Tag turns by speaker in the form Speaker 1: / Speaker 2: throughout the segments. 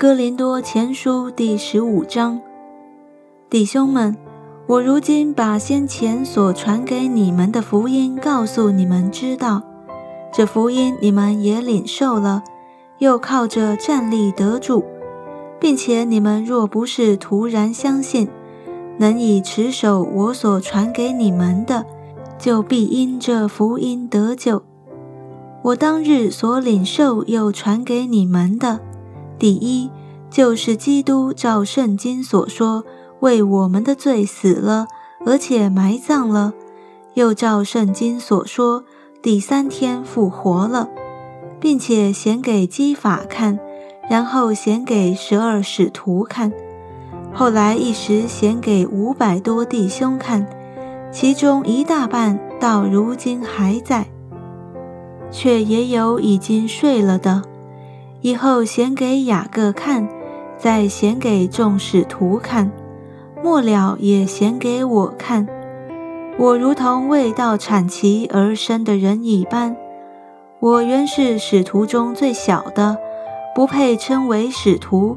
Speaker 1: 哥林多前书第十五章，弟兄们，我如今把先前所传给你们的福音告诉你们知道，这福音你们也领受了，又靠着站立得主，并且你们若不是突然相信，能以持守我所传给你们的，就必因这福音得救。我当日所领受又传给你们的。第一，就是基督照圣经所说，为我们的罪死了，而且埋葬了；又照圣经所说，第三天复活了，并且显给基法看，然后显给十二使徒看，后来一时显给五百多弟兄看，其中一大半到如今还在，却也有已经睡了的。以后显给雅各看，再显给众使徒看，末了也显给我看。我如同未到产期而生的人一般。我原是使徒中最小的，不配称为使徒，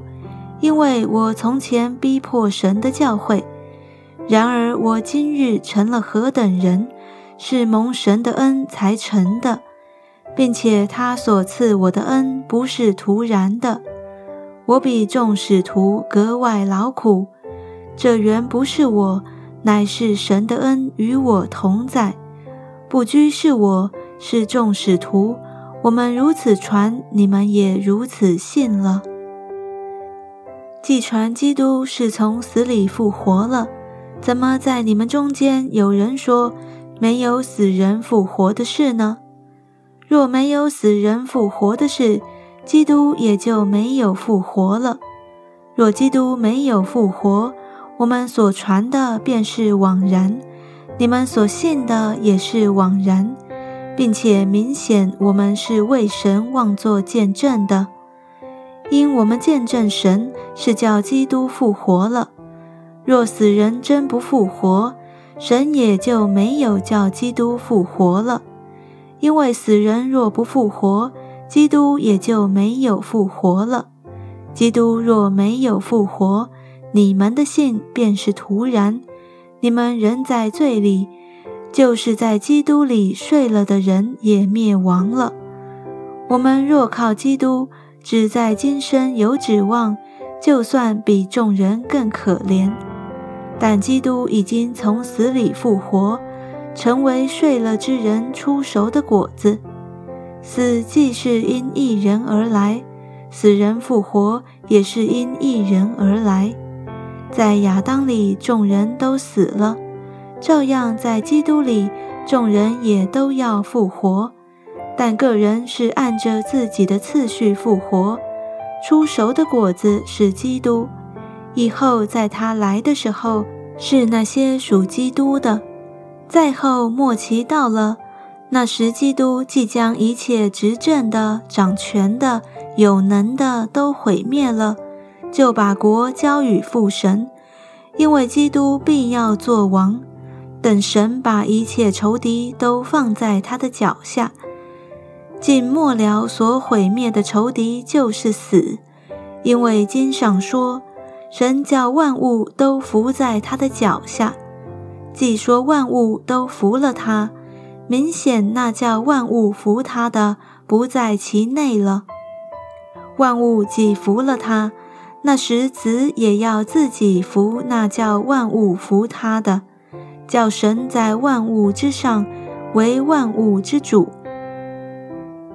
Speaker 1: 因为我从前逼迫神的教诲。然而我今日成了何等人，是蒙神的恩才成的。并且他所赐我的恩不是徒然的，我比众使徒格外劳苦。这原不是我，乃是神的恩与我同在。不拘是我，是众使徒。我们如此传，你们也如此信了。既传基督是从死里复活了，怎么在你们中间有人说没有死人复活的事呢？若没有死人复活的事，基督也就没有复活了。若基督没有复活，我们所传的便是枉然，你们所信的也是枉然，并且明显我们是为神妄作见证的，因我们见证神是叫基督复活了。若死人真不复活，神也就没有叫基督复活了。因为死人若不复活，基督也就没有复活了。基督若没有复活，你们的信便是徒然。你们仍在罪里，就是在基督里睡了的人也灭亡了。我们若靠基督，只在今生有指望，就算比众人更可怜。但基督已经从死里复活。成为睡了之人出熟的果子，死既是因一人而来，死人复活也是因一人而来。在亚当里众人都死了，照样在基督里众人也都要复活，但个人是按着自己的次序复活。出熟的果子是基督，以后在他来的时候是那些属基督的。再后末期到了，那时基督即将一切执政的、掌权的、有能的都毁灭了，就把国交与父神，因为基督必要做王。等神把一切仇敌都放在他的脚下，尽末了所毁灭的仇敌就是死，因为经上说，神叫万物都伏在他的脚下。既说万物都服了他，明显那叫万物服他的不在其内了。万物既服了他，那时子也要自己服那叫万物服他的，叫神在万物之上为万物之主。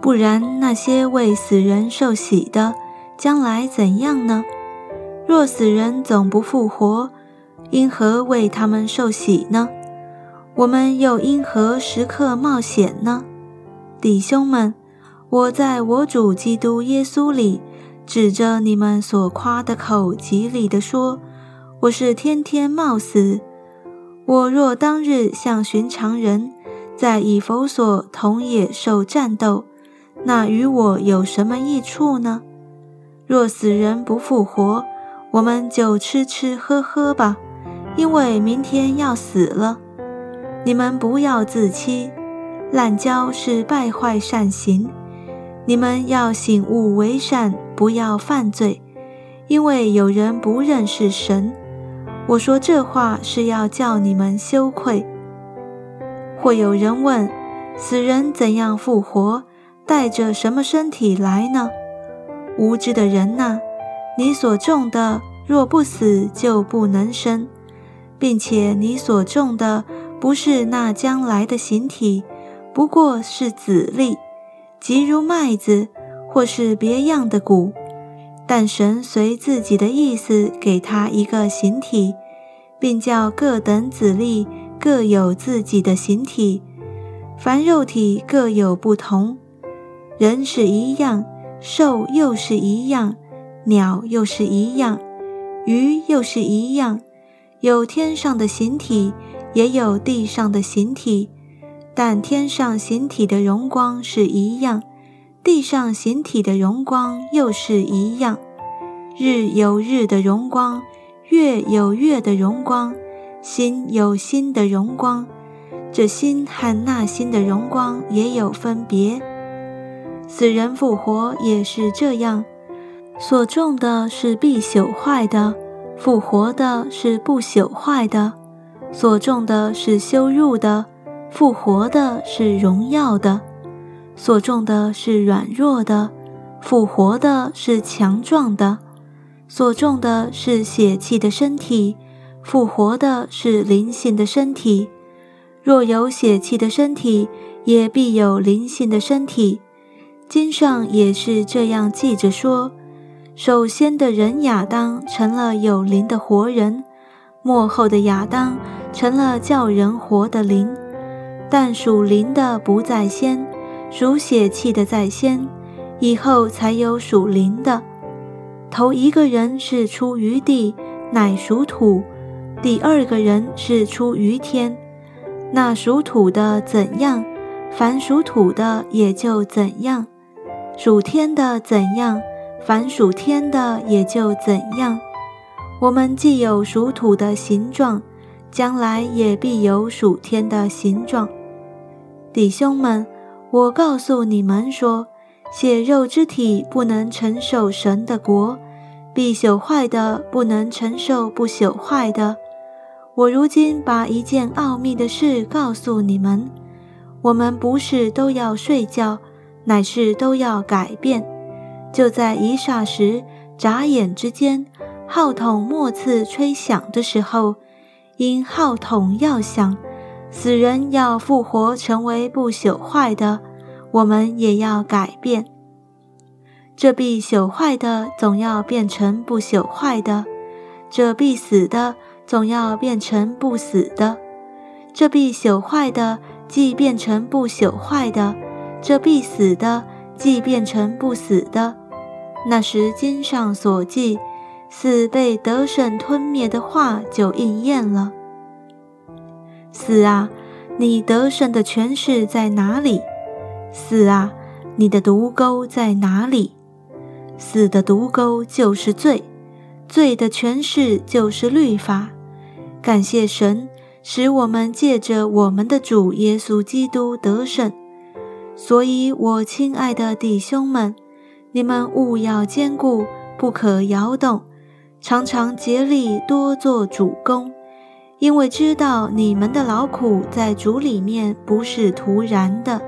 Speaker 1: 不然，那些为死人受洗的，将来怎样呢？若死人总不复活。因何为他们受洗呢？我们又因何时刻冒险呢？弟兄们，我在我主基督耶稣里，指着你们所夸的口，极力地说：我是天天冒死。我若当日像寻常人，在以弗所同野兽战斗，那与我有什么益处呢？若死人不复活，我们就吃吃喝喝吧。因为明天要死了，你们不要自欺，滥交是败坏善行。你们要醒悟为善，不要犯罪。因为有人不认识神。我说这话是要叫你们羞愧。或有人问：死人怎样复活？带着什么身体来呢？无知的人呐，你所种的若不死，就不能生，并且你所种的不是那将来的形体，不过是籽粒，即如麦子或是别样的谷。但神随自己的意思给他一个形体，并叫各等子粒各有自己的形体，凡肉体各有不同。人是一样，兽又是一样，鸟又是一样，鱼又是一样，有天上的形体，也有地上的形体，但天上形体的荣光是一样，地上形体的荣光又是一样。日有日的荣光，月有月的荣光，星有星的荣光，这星和那星的荣光也有分别。死人复活也是这样，所种的是必朽坏的，复活的是不朽坏的；所种的是羞辱的，复活的是荣耀的；所种的是软弱的，复活的是强壮的；所种的是血气的身体，复活的是灵性的身体。若有血气的身体，也必有灵性的身体。经上也是这样记着说：首先的人亚当成了有灵的活人，末后的亚当成了叫人活的灵。但属灵的不在先，属血气的在先，以后才有属灵的。头一个人是出于地，乃属土；第二个人是出于天。那属土的怎样，凡属土的也就怎样。属天的怎样，凡属天的也就怎样。我们既有属土的形状，将来也必有属天的形状。弟兄们，我告诉你们说，血肉之体不能承受神的国，必朽坏的不能承受不朽坏的。我如今把一件奥秘的事告诉你们：我们不是都要睡觉。乃是都要改变，就在一霎时、眨眼之间，号筒末次吹响的时候，因号筒要响，死人要复活成为不朽坏的，我们也要改变。这必朽坏的总要变成不朽坏的，这必死的总要变成不死的，这必朽坏的既变成不朽坏的。这必死的，即变成不死的。那时经上所记，死被得胜吞灭的话就应验了。死啊，你得胜的权势在哪里？死啊，你的毒钩在哪里？死的毒钩就是罪，罪的权势就是律法。感谢神，使我们借着我们的主耶稣基督得胜。所以，我亲爱的弟兄们，你们务要坚固，不可摇动，常常竭力多做主公，因为知道你们的劳苦在主里面不是徒然的。